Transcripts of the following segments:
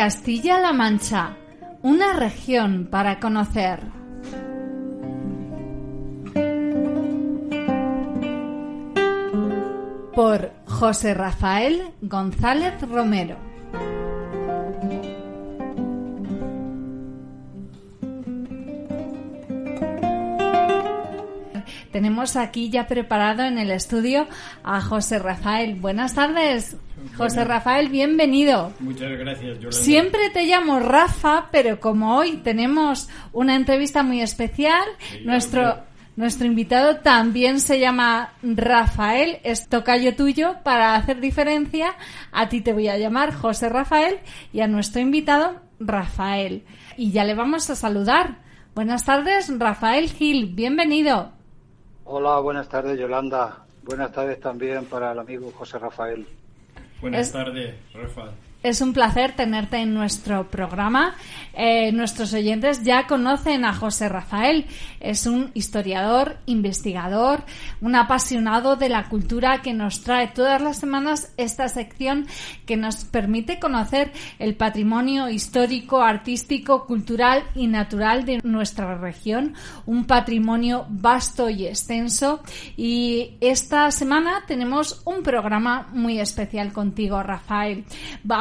Castilla-La Mancha, una región para conocer. Por José Rafael González Romero. Tenemos aquí ya preparado en el estudio a José Rafael. Buenas tardes, José Rafael, bienvenido. Muchas gracias, Yolanda. Siempre te llamo Rafa, pero como hoy tenemos una entrevista muy especial, Sí, nuestro, hombre. nuestro invitado también se llama Rafael, es tocayo tuyo. Para hacer diferencia, a ti te voy a llamar José Rafael y a nuestro invitado Rafael. Y ya le vamos a saludar. Buenas tardes, Rafael Gil, bienvenido. Hola, buenas tardes Yolanda. Buenas tardes también para el amigo José Rafael. Buenas Es- tardes, Rafa. Es un placer tenerte en nuestro programa. Eh, nuestros oyentes ya conocen a José Rafael. Es un historiador, investigador, un apasionado de la cultura que nos trae todas las semanas esta sección que nos permite conocer el patrimonio histórico, artístico, cultural y natural de nuestra región. Un patrimonio vasto y extenso. Y esta semana tenemos un programa muy especial contigo, Rafael.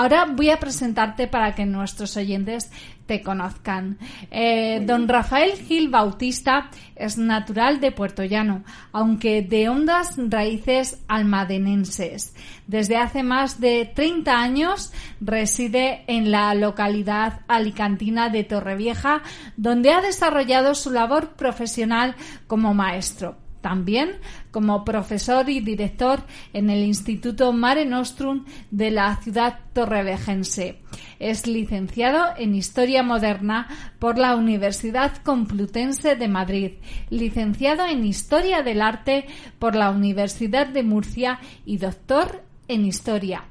Ahora voy a presentarte para que nuestros oyentes te conozcan. Eh, don Rafael Gil Bautista es natural de Puerto Llano, aunque de hondas raíces almadenenses. Desde hace más de 30 años reside en la localidad alicantina de Torrevieja, donde ha desarrollado su labor profesional como maestro. También como profesor y director en el Instituto Mare Nostrum de la ciudad torrevejense. Es licenciado en Historia Moderna por la Universidad Complutense de Madrid, licenciado en Historia del Arte por la Universidad de Murcia y doctor en Historia.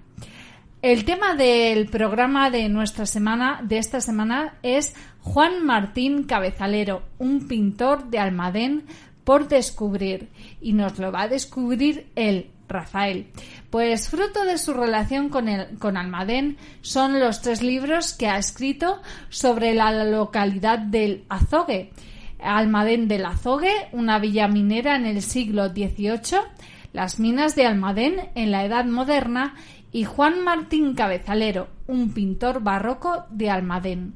El tema del programa de nuestra semana, de esta semana, es Juan Martín Cabezalero, un pintor de Almadén por descubrir. Y nos lo va a descubrir él, Rafael. Pues fruto de su relación con, el, con Almadén son los tres libros que ha escrito sobre la localidad del Azogue. Almadén del Azogue, una villa minera en el siglo XVIII, las minas de Almadén en la Edad Moderna y Juan Martín Cabezalero, un pintor barroco de Almadén.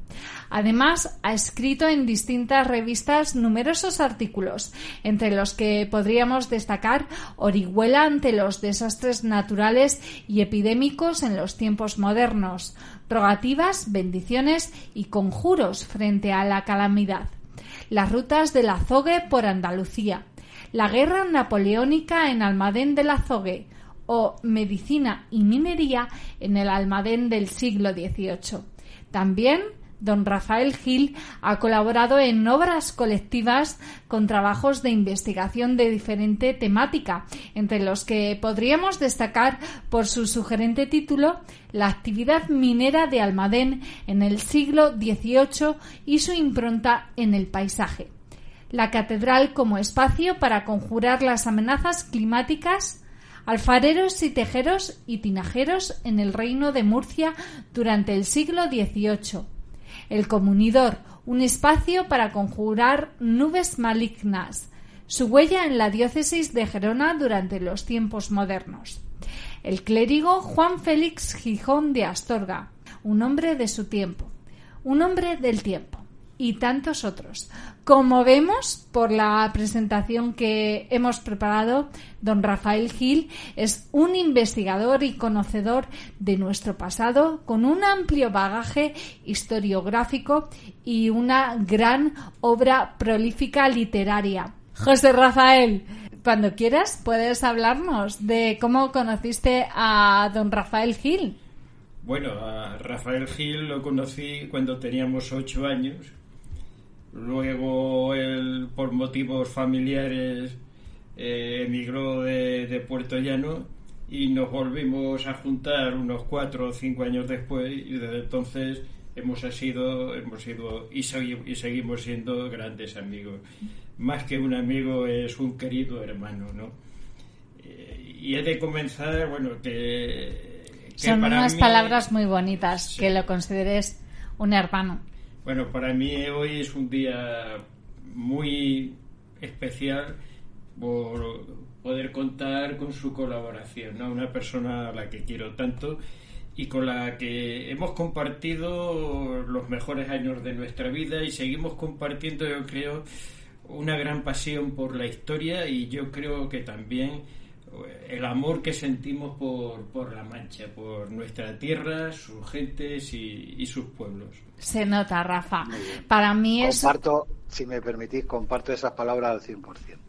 Además, ha escrito en distintas revistas numerosos artículos, entre los que podríamos destacar Orihuela ante los desastres naturales y epidémicos en los tiempos modernos, rogativas, bendiciones y conjuros frente a la calamidad, las rutas del azogue por Andalucía, la guerra napoleónica en Almadén del Azogue, o medicina y minería en el Almadén del siglo XVIII. También don Rafael Gil ha colaborado en obras colectivas con trabajos de investigación de diferente temática, entre los que podríamos destacar por su sugerente título La actividad minera de Almadén en el siglo XVIII y su impronta en el paisaje. La catedral como espacio para conjurar las amenazas climáticas alfareros y tejeros y tinajeros en el reino de Murcia durante el siglo XVIII. El comunidor, un espacio para conjurar nubes malignas. Su huella en la diócesis de Gerona durante los tiempos modernos. El clérigo Juan Félix Gijón de Astorga, un hombre de su tiempo, un hombre del tiempo. Y tantos otros. Como vemos por la presentación que hemos preparado, don Rafael Gil es un investigador y conocedor de nuestro pasado con un amplio bagaje historiográfico y una gran obra prolífica literaria. José Rafael, cuando quieras puedes hablarnos de cómo conociste a don Rafael Gil. Bueno, a Rafael Gil lo conocí cuando teníamos ocho años. Luego él, por motivos familiares, eh, emigró de, Puerto Llano y nos volvimos a juntar unos cuatro o cinco años después y desde entonces hemos sido, hemos sido y, y seguimos siendo grandes amigos. Más que un amigo es un querido hermano, ¿no? Eh, y he de comenzar, bueno, que son unas palabras muy bonitas, que lo consideres un hermano. Bueno, para mí hoy es un día muy especial por poder contar con su colaboración, ¿no? una persona a la que quiero tanto y con la que hemos compartido los mejores años de nuestra vida y seguimos compartiendo, yo creo, una gran pasión por la historia y yo creo que también el amor que sentimos por, por La Mancha, por nuestra tierra, sus gentes y, sus pueblos. Se nota, Rafa. Para mí es... Comparto, si me permitís, comparto esas palabras al 100%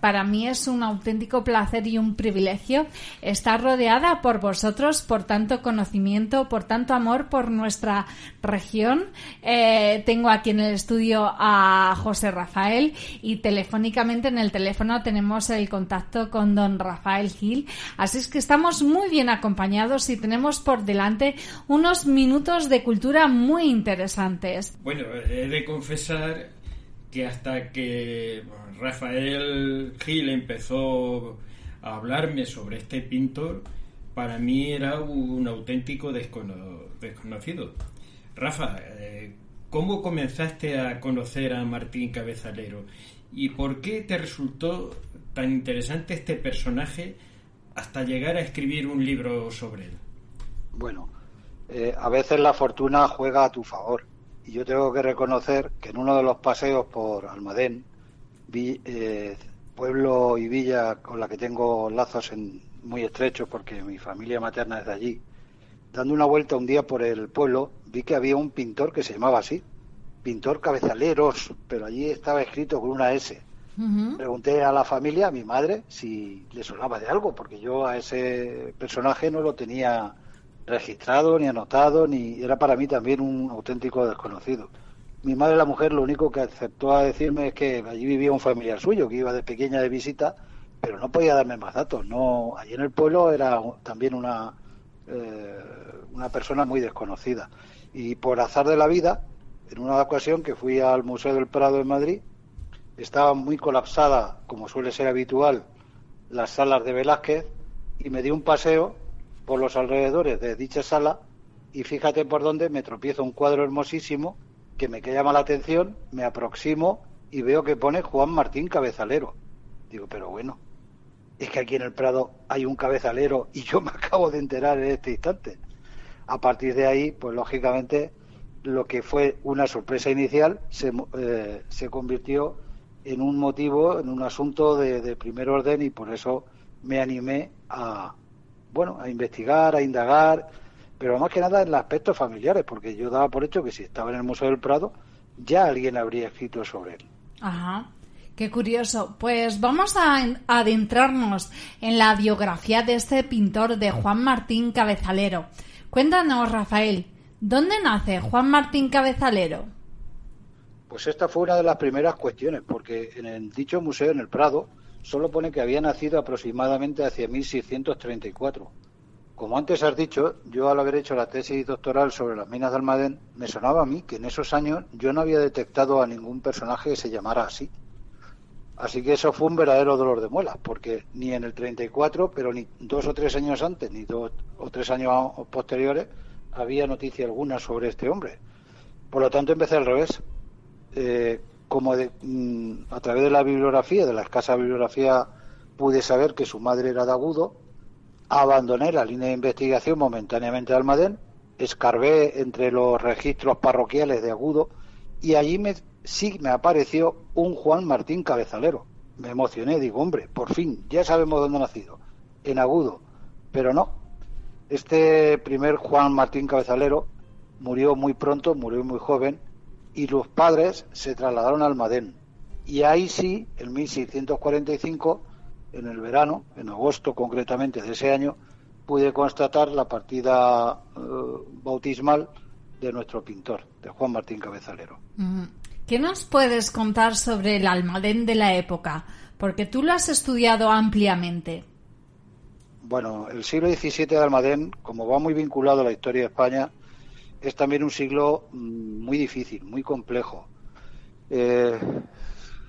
para, mí es un auténtico placer y un privilegio estar rodeada por vosotros, por tanto conocimiento, por tanto amor por nuestra región. Eh, tengo aquí en el estudio a José Rafael y telefónicamente en el teléfono tenemos el contacto con don Rafael Gil. Así es que estamos muy bien acompañados y tenemos por delante unos minutos de cultura muy interesantes. Bueno, he de confesar que hasta que Rafael Gil empezó a hablarme sobre este pintor, para mí era un auténtico desconocido. Rafa, eh, ¿cómo comenzaste a conocer a Martín Cabezalero? ¿Y por qué te resultó tan interesante este personaje hasta llegar a escribir un libro sobre él? Bueno, eh, a veces la fortuna juega a tu favor. Y yo tengo que reconocer que en uno de los paseos por Almadén, vi, eh, pueblo y villa con la que tengo lazos muy estrechos porque mi familia materna es de allí, dando una vuelta un día por el pueblo, vi que había un pintor que se llamaba así, pintor cabezaleros, pero allí estaba escrito con una S. Pregunté a la familia, a mi madre, si le sonaba de algo, porque yo a ese personaje no lo tenía registrado, ni anotado, ni era para mí también un auténtico desconocido. Mi madre, la mujer, lo único que aceptó a decirme es que allí vivía un familiar suyo, que iba de pequeña de visita, pero no podía darme más datos. No, allí en el pueblo era también una, eh, una persona muy desconocida. Y por azar de la vida, en una ocasión que fui al Museo del Prado en Madrid, estaba muy colapsada, como suele ser habitual, las salas de Velázquez, y me di un paseo por los alrededores de dicha sala y fíjate por dónde me tropiezo un cuadro hermosísimo que me llama la atención, me aproximo y veo que pone Juan Martín Cabezalero. Digo, pero bueno, es que aquí en el Prado hay un cabezalero y yo me acabo de enterar en este instante. A partir de ahí, pues lógicamente, lo que fue una sorpresa inicial se, eh, se convirtió en un motivo, en un asunto de primer orden y por eso me animé a, bueno, a investigar, a indagar, pero más que nada en los aspectos familiares, porque yo daba por hecho que si estaba en el Museo del Prado, ya alguien habría escrito sobre él. Ajá. Qué curioso. Pues vamos a adentrarnos en la biografía de este pintor de Juan Martín Cabezalero. Cuéntanos, Rafael, ¿dónde nace Juan Martín Cabezalero? Pues esta fue una de las primeras cuestiones, porque en el dicho museo, en el Prado, solo pone que había nacido aproximadamente hacia 1634. Como antes has dicho, yo al haber hecho la tesis doctoral sobre las minas de Almadén, me sonaba a mí que en esos años yo no había detectado a ningún personaje que se llamara así. Así que eso fue un verdadero dolor de muelas, porque ni en el 34, pero ni dos o tres años antes, ni dos o tres años posteriores, había noticia alguna sobre este hombre. Por lo tanto, empecé al revés. Eh, como de, mm, a través de la bibliografía, de la escasa bibliografía, pude saber que su madre era de Agudo, abandoné la línea de investigación momentáneamente de Almadén, escarbé entre los registros parroquiales de Agudo y allí me, sí me apareció un Juan Martín Cabezalero. Me emocioné, digo, hombre, por fin, ya sabemos dónde ha nacido, en Agudo, pero no. Este primer Juan Martín Cabezalero murió muy pronto, murió muy joven, y los padres se trasladaron al Madén. Y ahí sí, en 1645, en el verano, en agosto concretamente de ese año, pude constatar la partida eh, bautismal de nuestro pintor, de Juan Martín Cabezalero. ¿Qué nos puedes contar sobre el Almadén de la época? Porque tú lo has estudiado ampliamente. Bueno, el siglo XVII de Almadén, como va muy vinculado a la historia de España, es también un siglo mm, muy difícil, muy complejo. Eh,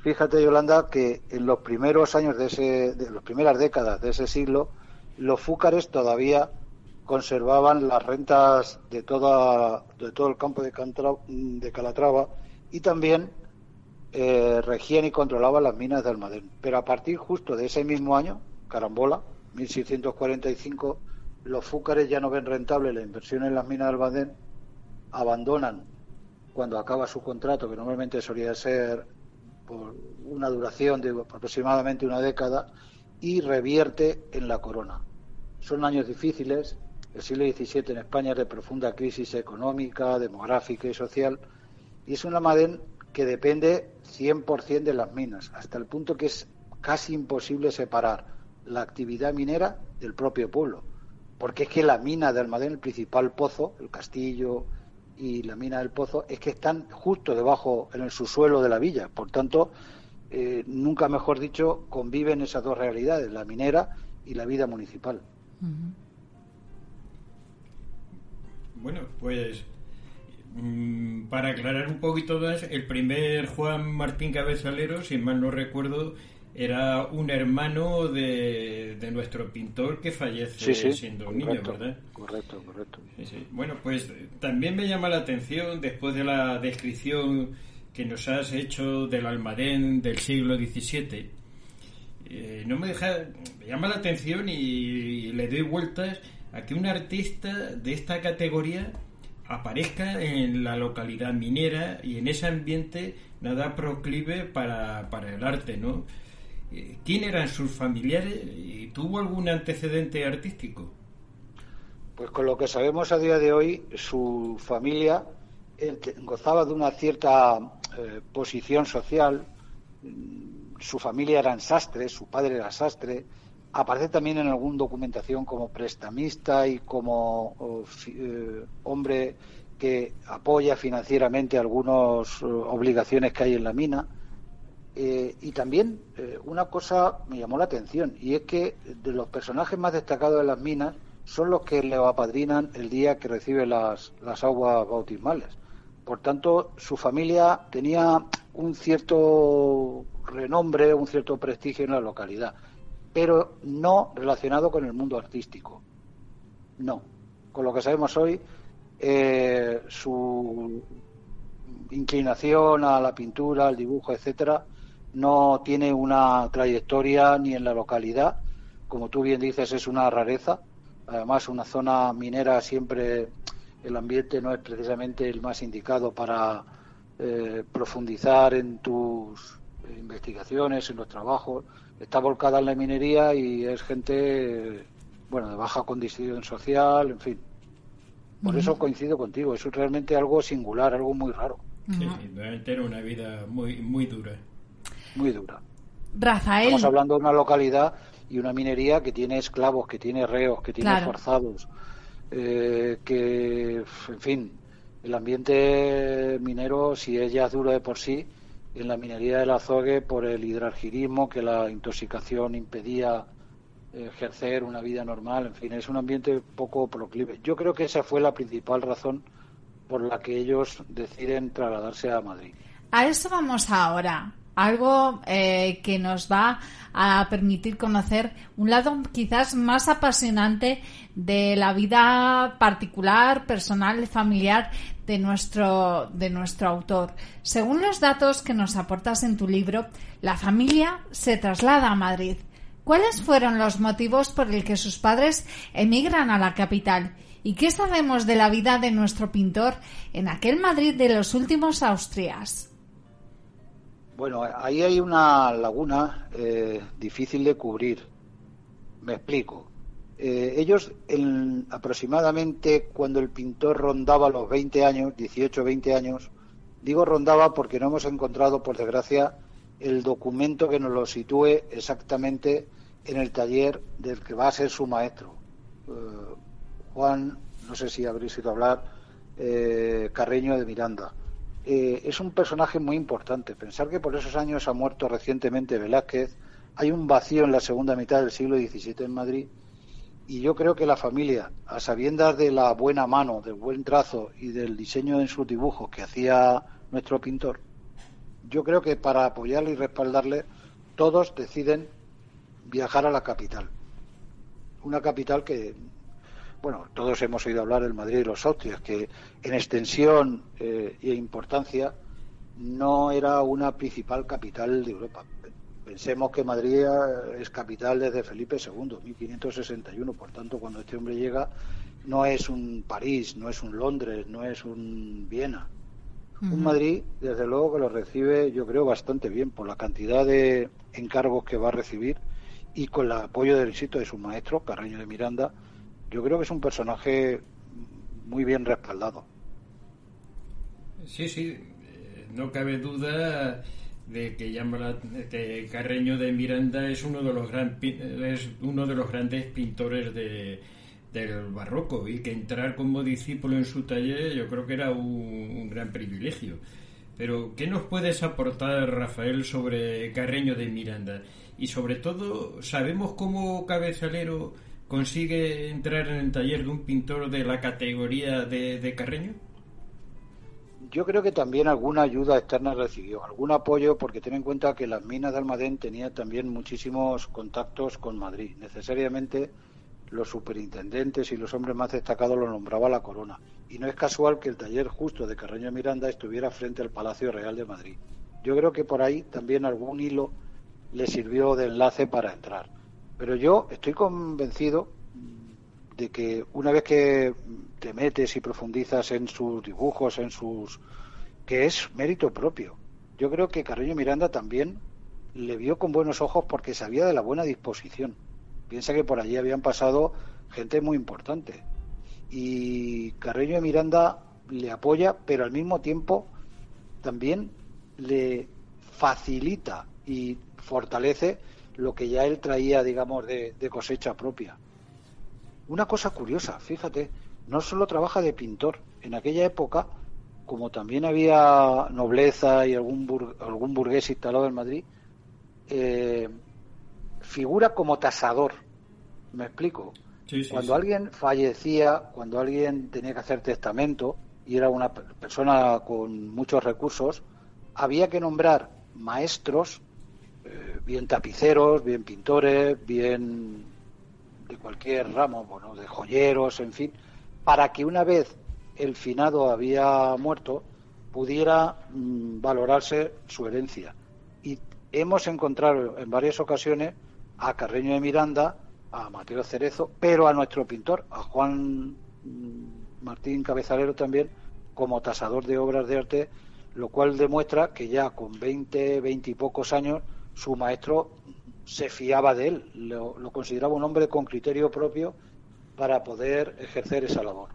fíjate, Yolanda, que en los primeros años de ese, de las primeras décadas de ese siglo, los fúcares todavía conservaban las rentas de toda de todo el campo de, Calatrava y también eh, regían y controlaban las minas de Almadén. Pero a partir justo de ese mismo año, carambola, 1645, los fúcares ya no ven rentable la inversión en las minas de Almadén, abandonan cuando acaba su contrato, que normalmente solía ser por una duración de aproximadamente una década, y revierte en la corona. Son años difíciles, el siglo XVII en España es de profunda crisis económica, demográfica y social, y es una Almadén que depende 100% de las minas, hasta el punto que es casi imposible separar la actividad minera del propio pueblo, porque es que la mina de Almadén, el principal pozo, el castillo y la mina del pozo, es que están justo debajo en el subsuelo de la villa, por tanto, eh, nunca mejor dicho, conviven esas dos realidades, la minera y la vida municipal. Bueno, pues mm, para aclarar un poquito más, el primer Juan Martín Cabezalero, si mal no recuerdo, era un hermano de, nuestro pintor que fallece siendo un niño, ¿verdad? Correcto, correcto. Bueno, pues también me llama la atención, después de la descripción que nos has hecho del Almadén del siglo XVII, eh, no me deja, me llama la atención y le doy vueltas a que un artista de esta categoría aparezca en la localidad minera y en ese ambiente nada proclive para, para el arte, ¿no? Eh, ¿Quién eran sus familiares y tuvo algún antecedente artístico? Pues con lo que sabemos a día de hoy, su familia gozaba de una cierta eh, posición social. Su familia eran sastres, su padre era sastre, aparece también en alguna documentación como prestamista y como eh, hombre que apoya financieramente algunas eh, obligaciones que hay en la mina. Eh, y también una cosa me llamó la atención, y es que de los personajes más destacados de las minas son los que le apadrinan el día que recibe las, las aguas bautismales. Por tanto, su familia tenía un cierto renombre, un cierto prestigio en la localidad pero no relacionado con el mundo artístico. No. Con lo que sabemos hoy, eh, su inclinación a la pintura, al dibujo, etcétera, no tiene una trayectoria ni en la localidad. Como tú bien dices, es una rareza. Además, una zona minera siempre el ambiente no es precisamente el más indicado para eh, profundizar en tus investigaciones, en los trabajos está volcada en la minería y es gente, bueno, de baja condición social, en fin. Por eso coincido contigo, es realmente algo singular, algo muy raro. Sí, era una vida muy, muy dura. Muy dura. Rafael. Estamos hablando de una localidad y una minería que tiene esclavos, que tiene reos, que tiene forzados, eh, que, en fin, el ambiente minero, si es ya duro de por sí, en la minería del azogue por el hidrargirismo, que la intoxicación impedía ejercer una vida normal, en fin, es un ambiente poco proclive. Yo creo que esa fue la principal razón por la que ellos deciden trasladarse a Madrid. A eso vamos ahora algo eh, que nos va a permitir conocer un lado quizás más apasionante de la vida particular, personal, familiar de nuestro, de nuestro autor. Según los datos que nos aportas en tu libro, la familia se traslada a Madrid. ¿Cuáles fueron los motivos por el que sus padres emigran a la capital? ¿Y qué sabemos de la vida de nuestro pintor en aquel Madrid de los últimos Austrias? Bueno, ahí hay una laguna eh, difícil de cubrir. Me explico. Eh, ellos, en, aproximadamente cuando el pintor rondaba los 20 años, 18 20 años, digo rondaba porque no hemos encontrado, por desgracia, el documento que nos lo sitúe exactamente en el taller del que va a ser su maestro. Eh, Juan, no sé si habréis ido a hablar, eh, Carreño de Miranda. Es un personaje muy importante. Pensar que por esos años ha muerto recientemente Velázquez, hay un vacío en la segunda mitad del siglo XVII en Madrid y yo creo que la familia, a sabiendas de la buena mano, del buen trazo y del diseño en sus dibujos que hacía nuestro pintor, yo creo que para apoyarle y respaldarle, todos deciden viajar a la capital. Una capital que, bueno, todos hemos oído hablar del Madrid y los Austrias, que en extensión eh, e importancia no era una principal capital de Europa. Pensemos que Madrid es capital desde Felipe II, 1561, por tanto, cuando este hombre llega, no es un París, no es un Londres, no es un Viena. Un Madrid, desde luego, que lo recibe, yo creo, bastante bien por la cantidad de encargos que va a recibir y con el apoyo del éxito de su maestro, Carreño de Miranda. Yo creo que es un personaje muy bien respaldado. Sí, sí, eh, no cabe duda de que que Carreño de Miranda es uno de los gran, es uno de los grandes pintores de, del barroco y que entrar como discípulo en su taller yo creo que era un, gran privilegio. Pero ¿qué nos puedes aportar Rafael sobre Carreño de Miranda? Y sobre todo, ¿sabemos cómo Cabezalero consigue entrar en el taller de un pintor de la categoría de, de Carreño? yo creo que también alguna ayuda externa recibió, algún apoyo, porque ten en cuenta que las minas de Almadén tenían también muchísimos contactos con Madrid. Necesariamente los superintendentes y los hombres más destacados lo nombraba la corona. Y no es casual que el taller justo de Carreño Miranda estuviera frente al Palacio Real de Madrid. Yo creo que por ahí también algún hilo le sirvió de enlace para entrar. Pero yo estoy convencido de que una vez que te metes y profundizas en sus dibujos, en sus que es mérito propio. Yo creo que Carreño Miranda también le vio con buenos ojos porque sabía de la buena disposición. Piensa que por allí habían pasado gente muy importante. Y Carreño Miranda le apoya, pero al mismo tiempo también le facilita y fortalece lo que ya él traía, digamos, de cosecha propia. Una cosa curiosa, fíjate, no solo trabaja de pintor. En aquella época, como también había nobleza y algún, algún burgués instalado en Madrid, eh, figura como tasador. ¿Me explico? cuando alguien fallecía, cuando alguien tenía que hacer testamento y era una persona con muchos recursos, había que nombrar maestros, bien tapiceros, bien pintores, bien de cualquier ramo, bueno, de joyeros, en fin, para que una vez el finado había muerto pudiera mm, valorarse su herencia. Y hemos encontrado en varias ocasiones a Carreño de Miranda, a Mateo Cerezo, pero a nuestro pintor, a Juan mm, Martín Cabezalero también, como tasador de obras de arte, lo cual demuestra que ya con 20, 20 y pocos años su maestro se fiaba de él, lo, consideraba un hombre con criterio propio para poder ejercer esa labor.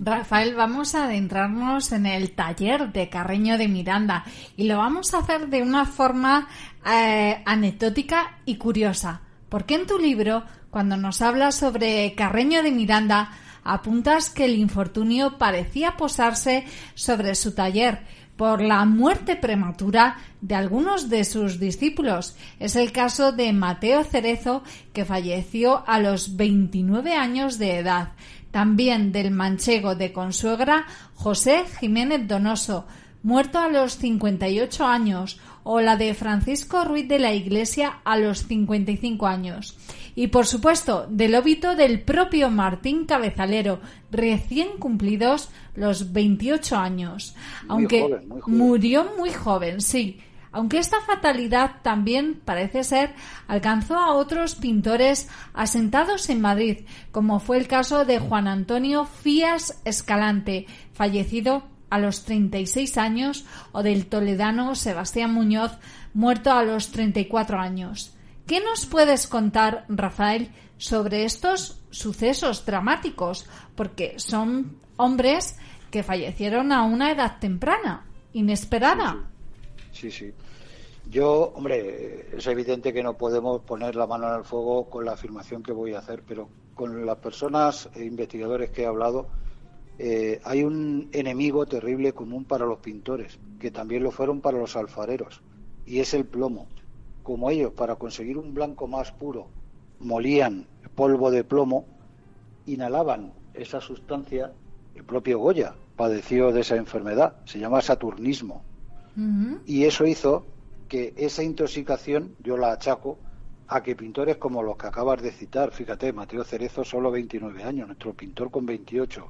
Rafael, vamos a adentrarnos en el taller de Carreño de Miranda y lo vamos a hacer de una forma eh, anecdótica y curiosa, porque en tu libro, cuando nos hablas sobre Carreño de Miranda, apuntas que el infortunio parecía posarse sobre su taller, por la muerte prematura de algunos de sus discípulos. Es el caso de Mateo Cerezo, que falleció a los 29 años de edad. También del manchego de consuegra José Jiménez Donoso, muerto a los 58 años, o la de Francisco Ruiz de la Iglesia a los 55 años. Y por supuesto, del óbito del propio Martín Cabezalero, recién cumplidos los 28 años. aunque murió muy joven, sí. aunque esta fatalidad también parece ser alcanzó a otros pintores asentados en Madrid, como fue el caso de Juan Antonio Fías Escalante, fallecido a los 36 años, o del toledano Sebastián Muñoz, muerto a los 34 años. ¿Qué nos puedes contar, Rafael, sobre estos sucesos dramáticos? Porque son hombres que fallecieron a una edad temprana, inesperada. Sí, sí. Yo, hombre, es evidente que no podemos poner la mano en el fuego con la afirmación que voy a hacer, pero con las personas e investigadores que he hablado, eh, hay un enemigo terrible común para los pintores, que también lo fueron para los alfareros, y es el plomo. Como ellos, para conseguir un blanco más puro, molían polvo de plomo, inhalaban esa sustancia, el propio Goya padeció de esa enfermedad, se llama saturnismo. Y eso hizo que esa intoxicación, yo la achaco, a que pintores como los que acabas de citar, fíjate, Mateo Cerezo solo 29 años, nuestro pintor con 28,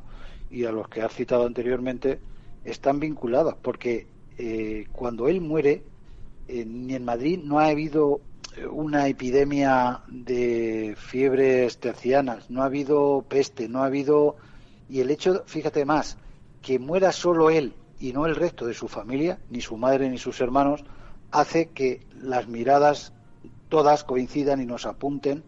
y a los que has citado anteriormente, están vinculados, porque eh, cuando él muere, ni en Madrid no ha habido eh, una epidemia de fiebres tercianas, no ha habido peste, no ha habido... Y el hecho, fíjate más, que muera solo él y no el resto de su familia, ni su madre ni sus hermanos, hace que las miradas todas coincidan y nos apunten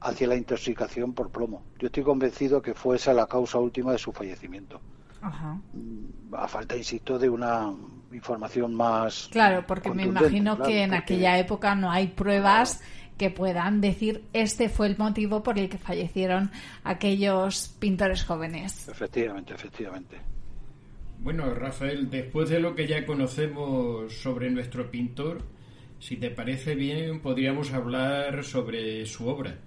hacia la intoxicación por plomo. Yo estoy convencido que fue esa la causa última de su fallecimiento. A falta, insisto, de una información más. Claro, porque me imagino que en aquella época no hay pruebas que puedan decir este fue el motivo por el que fallecieron aquellos pintores jóvenes. Efectivamente, efectivamente. Bueno, Rafael, después de lo que ya conocemos sobre nuestro pintor, si te parece bien, podríamos hablar sobre su obra.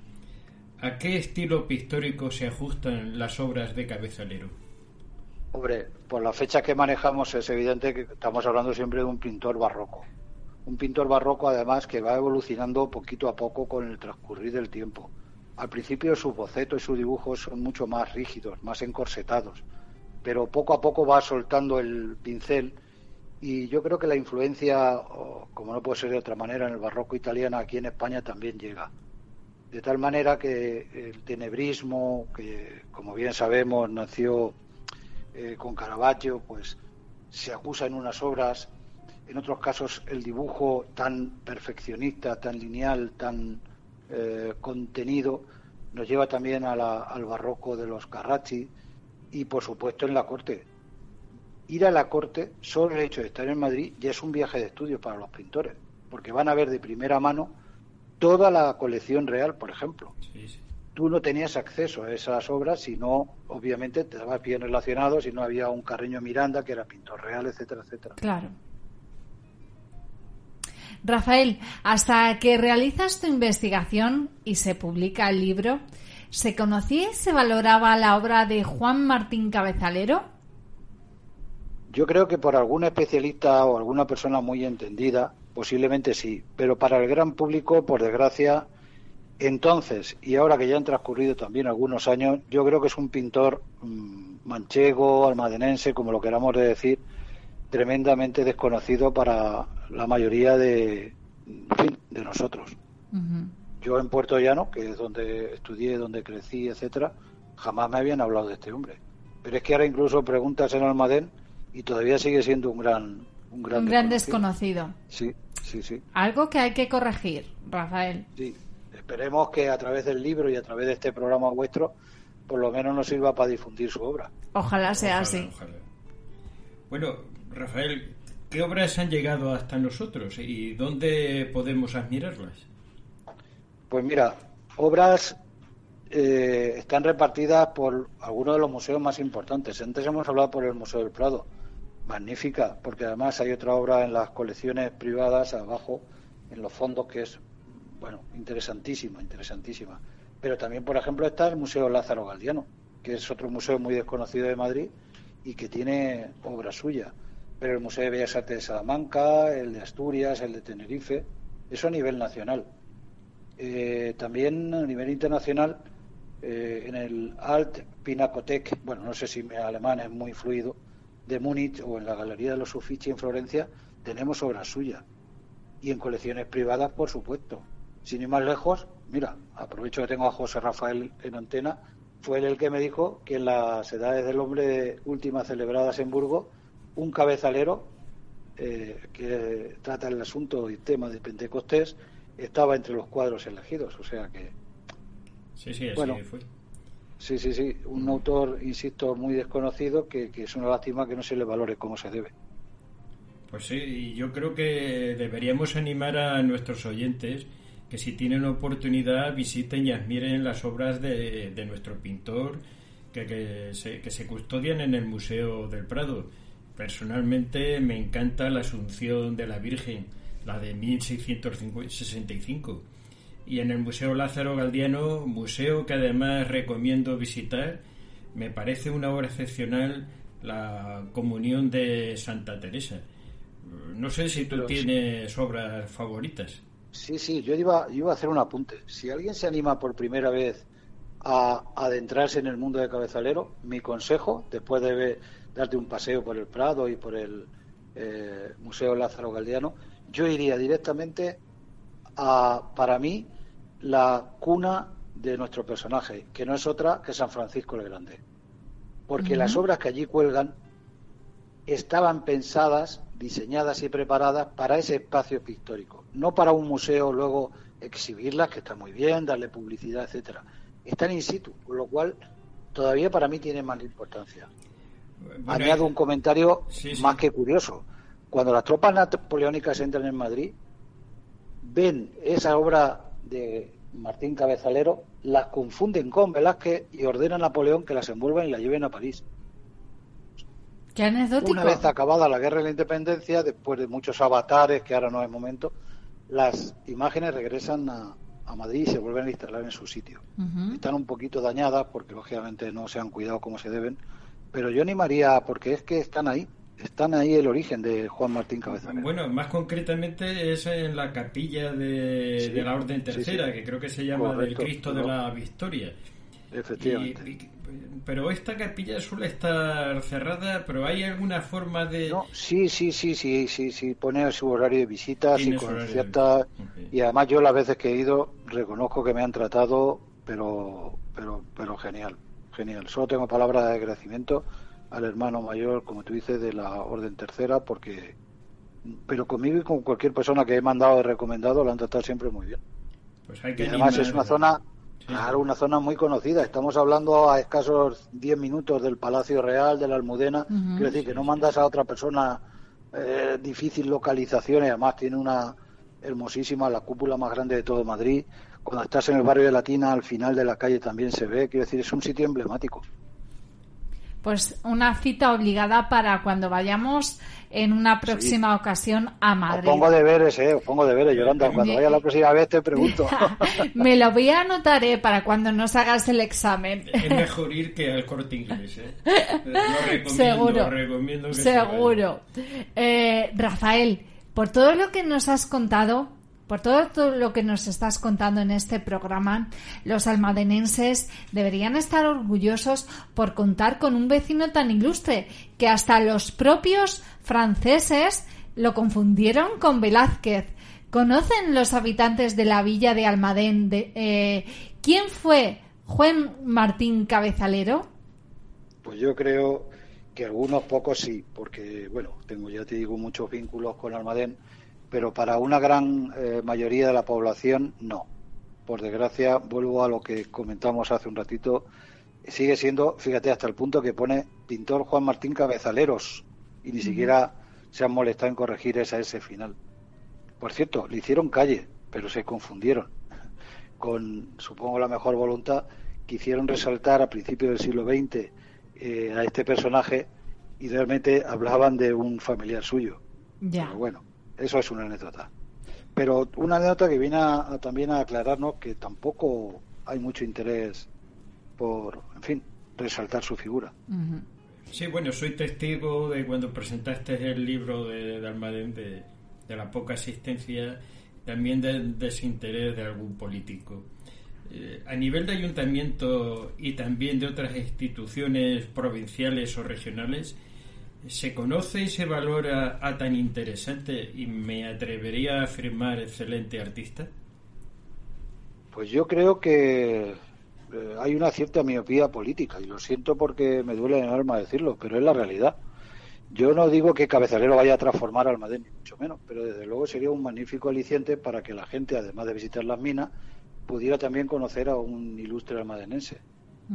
¿A qué estilo pictórico se ajustan las obras de Cabezalero? Hombre, por la fecha que manejamos es evidente que estamos hablando siempre de un pintor barroco. Un pintor barroco además que va evolucionando poquito a poco con el transcurrir del tiempo. Al principio sus bocetos y sus dibujos son mucho más rígidos, más encorsetados, pero poco a poco va soltando el pincel y yo creo que la influencia, como no puede ser de otra manera, en el barroco italiano aquí en España también llega de tal manera que el tenebrismo, que como bien sabemos nació eh, con Caravaggio, pues se acusa en unas obras, en otros casos el dibujo tan perfeccionista, tan lineal, tan eh, contenido, nos lleva también al barroco de los Carracci y por supuesto en la corte. Ir a la corte, solo el hecho de estar en Madrid, ya es un viaje de estudio para los pintores, porque van a ver de primera mano toda la colección real, por ejemplo. Tú no tenías acceso a esas obras si no, obviamente, te dabas bien relacionado, si no había un Carreño Miranda que era pintor real, etcétera, etcétera. Claro. Rafael, hasta que realizas tu investigación y se publica el libro, ¿se conocía y se valoraba la obra de Juan Martín Cabezalero? Yo creo que por algún especialista o alguna persona muy entendida, Posiblemente sí, pero para el gran público, por desgracia, entonces, y ahora que ya han transcurrido también algunos años, yo creo que es un pintor mm, manchego, almadenense, como lo queramos decir, tremendamente desconocido para la mayoría de, de nosotros. Yo en Puerto Llano, que es donde estudié, donde crecí, etcétera, jamás me habían hablado de este hombre. Pero es que ahora incluso preguntas en Almadén y todavía sigue siendo un gran un gran, desconocido. Sí, sí, sí. Algo que hay que corregir, Rafael. Sí, esperemos que a través del libro y a través de este programa vuestro, por lo menos nos sirva para difundir su obra. Ojalá sea así. Bueno, Rafael, ¿qué obras han llegado hasta nosotros y dónde podemos admirarlas? Pues mira, obras eh, están repartidas por algunos de los museos más importantes. Antes hemos hablado por el Museo del Prado magnífica, porque además hay otra obra en las colecciones privadas abajo, en los fondos, que es, bueno, interesantísima, interesantísima. Pero también, por ejemplo, está el Museo Lázaro Galdiano, que es otro museo muy desconocido de Madrid y que tiene obra suya. Pero el Museo de Bellas Artes de Salamanca, el de Asturias, el de Tenerife, eso a nivel nacional. Eh, también a nivel internacional, eh, en el Alt Pinacothek, bueno, no sé si mi alemán es muy fluido, de Múnich o en la Galería de los Uffizi en Florencia tenemos obras suyas. y en colecciones privadas, por supuesto. Sin ir más lejos, mira, aprovecho que tengo a José Rafael en antena, fue él el que me dijo que en las edades del hombre últimas celebradas en Burgos, un cabezalero eh, que trata el asunto y tema de Pentecostés estaba entre los cuadros elegidos, o sea que... Sí, sí, así Bueno. fue. Sí, sí, sí, un autor, insisto, muy desconocido que, que es una lástima que no se le valore como se debe. Pues sí, y yo creo que deberíamos animar a nuestros oyentes que si tienen oportunidad visiten y admiren las obras de, de nuestro pintor que, que se, que se custodian en el Museo del Prado. Personalmente me encanta la Asunción de la Virgen, la de 1665. Y en el Museo Lázaro Galdiano, museo que además recomiendo visitar, me parece una obra excepcional la Comunión de Santa Teresa. No sé si tú Pero sí. tienes obras favoritas. Sí, sí, yo iba, yo iba a hacer un apunte. Si alguien se anima por primera vez a adentrarse en el mundo de cabezalero, mi consejo, después de darte un paseo por el Prado y por el eh, Museo Lázaro Galdiano, yo iría directamente a, para mí, la cuna de nuestro personaje, que no es otra que San Francisco el Grande. Porque las obras que allí cuelgan estaban pensadas, diseñadas y preparadas para ese espacio pictórico, no para un museo luego exhibirlas, que está muy bien, darle publicidad, etcétera. Están in situ, con lo cual todavía para mí tiene más importancia. Bueno, Añado un comentario Sí, sí. más que curioso. Cuando las tropas napoleónicas entran en Madrid, ven esa obra de Martín Cabezalero, las confunden con Velázquez y ordenan a Napoleón que las envuelvan y las lleven a París. Qué anecdótico. Una vez acabada la guerra de la independencia, después de muchos avatares, que ahora no es momento, las imágenes regresan a, a Madrid y se vuelven a instalar en su sitio. Están un poquito dañadas porque lógicamente no se han cuidado como se deben, pero yo animaría, porque es que están ahí, están ahí el origen de Juan Martín Cabezalero. Bueno, más concretamente es en la capilla de, Sí, de la Orden Tercera, sí. que creo que se llama Correcto, del Cristo de la Victoria. Efectivamente. Y- y- pero esta capilla suele estar cerrada, pero ¿hay alguna forma de...? No, sí, sí, sí, sí, sí, sí, pone su horario de visitas y con de cierta... Y además yo las veces que he ido reconozco que me han tratado, pero, pero, pero genial, genial. Solo tengo palabras de agradecimiento al hermano mayor, como tú dices, de la Orden Tercera, porque... Pero conmigo y con cualquier persona que he mandado y recomendado lo han tratado siempre muy bien. Pues hay que Y además es una zona. Claro, una zona muy conocida. Estamos hablando a escasos 10 minutos del Palacio Real, de la Almudena. Quiero decir que no mandas a otra persona eh, difícil localización y además tiene una hermosísima, la cúpula más grande de todo Madrid. Cuando estás en el barrio de Latina, al final de la calle también se ve. Quiero decir, es un sitio emblemático. Pues una cita obligada para cuando vayamos en una próxima ocasión a Os Madrid. pongo deberes, eh, os pongo deberes, Yolanda. Cuando vaya la próxima vez te pregunto. Me lo voy a anotar eh, para cuando nos hagas el examen. Es mejor ir que al corte inglés, ¿eh? Lo recomiendo, Seguro. recomiendo que se Seguro. Eh, Rafael, por todo lo que nos has contado, por todo, lo que nos estás contando en este programa, los almadenenses deberían estar orgullosos por contar con un vecino tan ilustre que hasta los propios franceses lo confundieron con Velázquez. ¿Conocen los habitantes de la villa de Almadén de, eh, quién fue Juan Martín Cabezalero? Pues yo creo que algunos pocos sí, porque, bueno, tengo, ya te digo, muchos vínculos con Almadén, pero para una gran eh, mayoría de la población no. Por desgracia, vuelvo a lo que comentamos hace un ratito, sigue siendo, fíjate, hasta el punto que pone pintor Juan Martín Cabezaleros y ni siquiera se han molestado en corregir esa S final. Por cierto, le hicieron calle, pero se confundieron con, supongo, la mejor voluntad, quisieron resaltar a principios del siglo XX eh, a este personaje y realmente hablaban de un familiar suyo. Ya. Pero bueno, eso es una anécdota. Pero una anécdota que viene a- a también a aclararnos que tampoco hay mucho interés por, en fin, resaltar su figura. Sí, bueno, soy testigo de cuando presentaste el libro de, de Almadén de, de la poca asistencia, también del desinterés de algún político. Eh, a nivel de ayuntamiento y también de otras instituciones provinciales o regionales, ¿Se conoce y se valora a tan interesante y me atrevería a afirmar excelente artista? Pues yo creo que eh, hay una cierta miopía política y lo siento porque me duele el alma decirlo, pero es la realidad. Yo no digo que Cabezalero vaya a transformar Almadén, ni mucho menos, pero desde luego sería un magnífico aliciente para que la gente, además de visitar las minas, pudiera también conocer a un ilustre almadenense.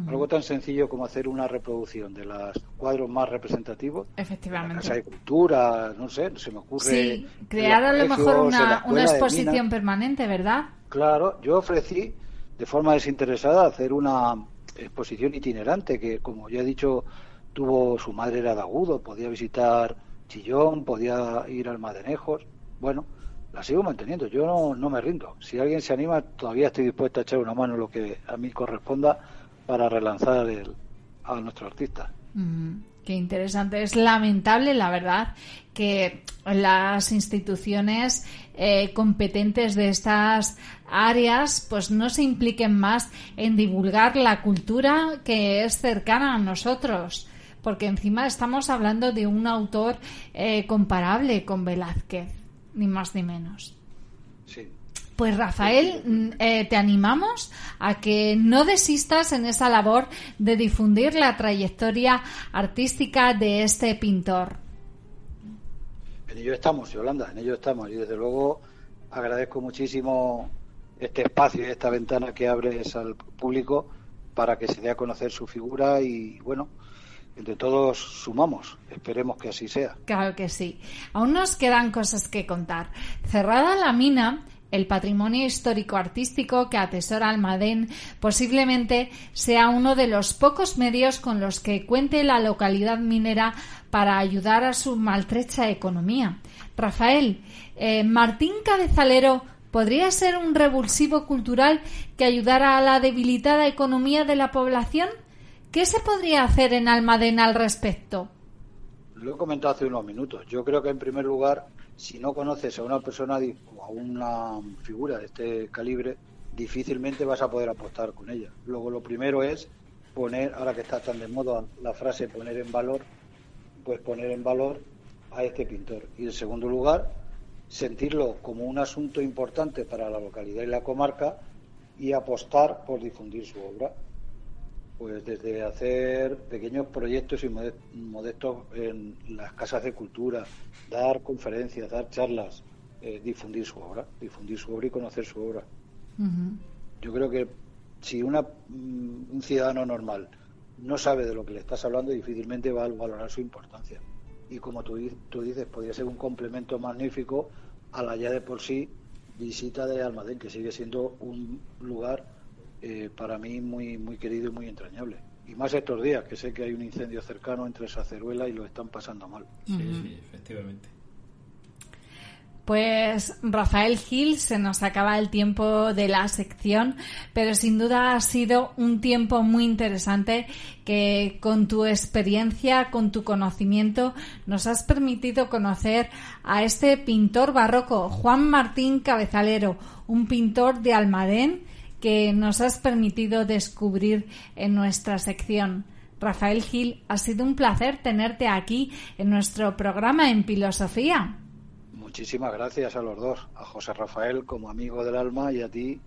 Algo tan sencillo como hacer una reproducción de los cuadros más representativos. Efectivamente. La Casa de Cultura, no sé, se me ocurre. Sí, crear a lo mejor una, una exposición permanente, ¿verdad? Claro, yo ofrecí de forma desinteresada hacer una exposición itinerante que, como ya he dicho, tuvo su madre era de Agudo, podía visitar Chillón, podía ir al Madenejos. Bueno, la sigo manteniendo, yo no, no me rindo. Si alguien se anima, todavía estoy dispuesto a echar una mano en lo que a mí corresponda para relanzar el, a nuestro artista. qué interesante. Es lamentable, la verdad, que las instituciones eh, competentes de estas áreas pues no se impliquen más en divulgar la cultura que es cercana a nosotros porque encima estamos hablando de un autor eh, comparable con Velázquez ni más ni menos sí pues Rafael, mm, eh, te animamos a que no desistas en esa labor de difundir la trayectoria artística de este pintor. En ello estamos, Yolanda, en ello estamos. Y desde luego agradezco muchísimo este espacio y esta ventana que abres al público para que se dé a conocer su figura y bueno, entre todos sumamos. Esperemos que así sea. Claro que sí. Aún nos quedan cosas que contar. Cerrada la mina, el patrimonio histórico-artístico que atesora Almadén posiblemente sea uno de los pocos medios con los que cuente la localidad minera para ayudar a su maltrecha economía. Rafael, eh, Martín Cabezalero podría ser un revulsivo cultural que ayudara a la debilitada economía de la población. ¿Qué se podría hacer en Almadén al respecto? Lo he comentado hace unos minutos. Yo creo que en primer lugar si no conoces a una persona o a una figura de este calibre, difícilmente vas a poder apostar con ella. Luego, lo primero es poner, ahora que está tan de moda la frase poner en valor, pues poner en valor a este pintor. Y en segundo lugar, sentirlo como un asunto importante para la localidad y la comarca y apostar por difundir su obra pues desde hacer pequeños proyectos y modestos en las casas de cultura, dar conferencias, dar charlas, eh, difundir su obra, difundir su obra y conocer su obra. Yo creo que si una, mm, un ciudadano normal no sabe de lo que le estás hablando, difícilmente va a valorar su importancia. Y como tú, tú dices, podría ser un complemento magnífico a la ya de por sí visita de Almadén, que sigue siendo un lugar eh, para mí muy, muy querido y muy entrañable. Y más estos días, que sé que hay un incendio cercano entre Saceruela y lo están pasando mal. Sí, sí, efectivamente. Pues Rafael Gil, se nos acaba el tiempo de la sección, pero sin duda ha sido un tiempo muy interesante que con tu experiencia, con tu conocimiento, nos has permitido conocer a este pintor barroco, Juan Martín Cabezalero, un pintor de Almadén que nos has permitido descubrir en nuestra sección. Rafael Gil, ha sido un placer tenerte aquí en nuestro programa en Filosofía. Muchísimas gracias a los dos, a José Rafael como amigo del alma y a ti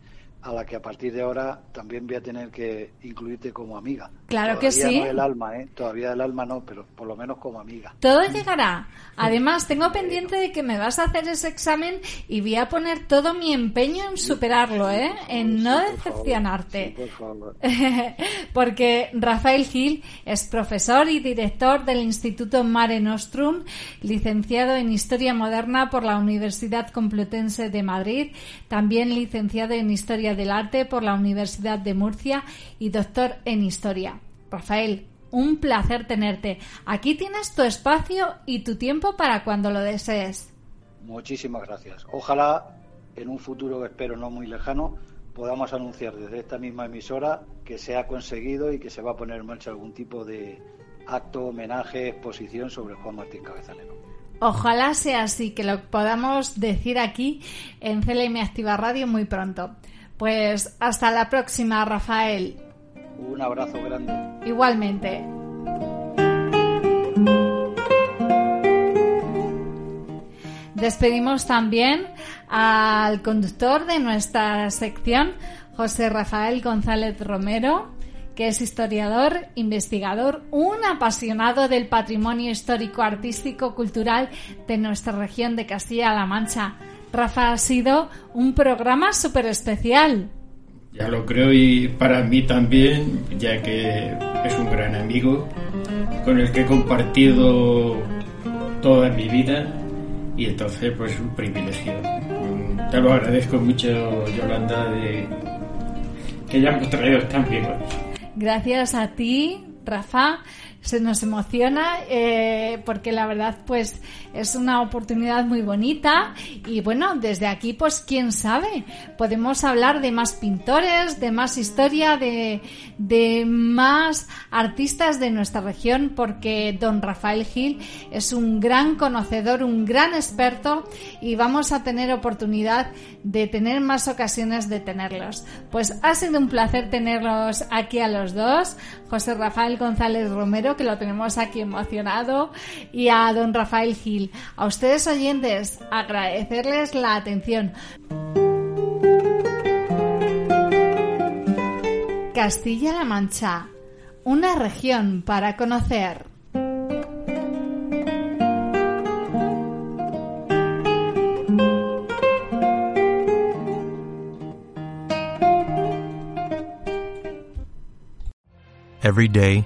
a la que a partir de ahora también voy a tener que incluirte como amiga. Claro que sí. No el alma, ¿eh? Todavía el alma no, pero por lo menos como amiga. Todo llegará. Además, tengo pendiente de que me vas a hacer ese examen y voy a poner todo mi empeño en superarlo, ¿eh? En no decepcionarte. por favor. Porque Rafael Gil es profesor y director del Instituto Mare Nostrum, licenciado en Historia Moderna por la Universidad Complutense de Madrid, también licenciado en Historia del Arte por la Universidad de Murcia y doctor en Historia. Rafael, un placer tenerte. Aquí tienes tu espacio y tu tiempo para cuando lo desees. Muchísimas gracias. Ojalá en un futuro, espero no muy lejano, podamos anunciar desde esta misma emisora que se ha conseguido y que se va a poner en marcha algún tipo de acto, homenaje, exposición sobre Juan Martín Cabezalero. Ojalá sea así, que lo podamos decir aquí en CLM Activa Radio muy pronto. Pues hasta la próxima, Rafael. Un abrazo grande. Igualmente. Despedimos también al conductor de nuestra sección, José Rafael González Romero, que es historiador, investigador, un apasionado del patrimonio histórico, artístico, cultural de nuestra región de Castilla-La Mancha. Rafa, ha sido un programa súper especial. Ya lo creo y para mí también, ya que es un gran amigo con el que he compartido toda mi vida y entonces pues un privilegio. Te lo agradezco mucho, Yolanda, de que hayamos traído también. Gracias a ti, Rafa se nos emociona eh, porque la verdad pues es una oportunidad muy bonita. Y bueno desde aquí pues quién sabe podemos hablar de más pintores de más historia de, de más artistas de nuestra región porque don Rafael Gil es un gran conocedor un gran experto y vamos a tener oportunidad de tener más ocasiones de tenerlos. Pues ha sido un placer tenerlos aquí a los dos José Rafael González Romero que lo tenemos aquí emocionado, y a don Rafael Gil. A ustedes oyentes, agradecerles la atención. Castilla-La Mancha, una región para conocer. Every day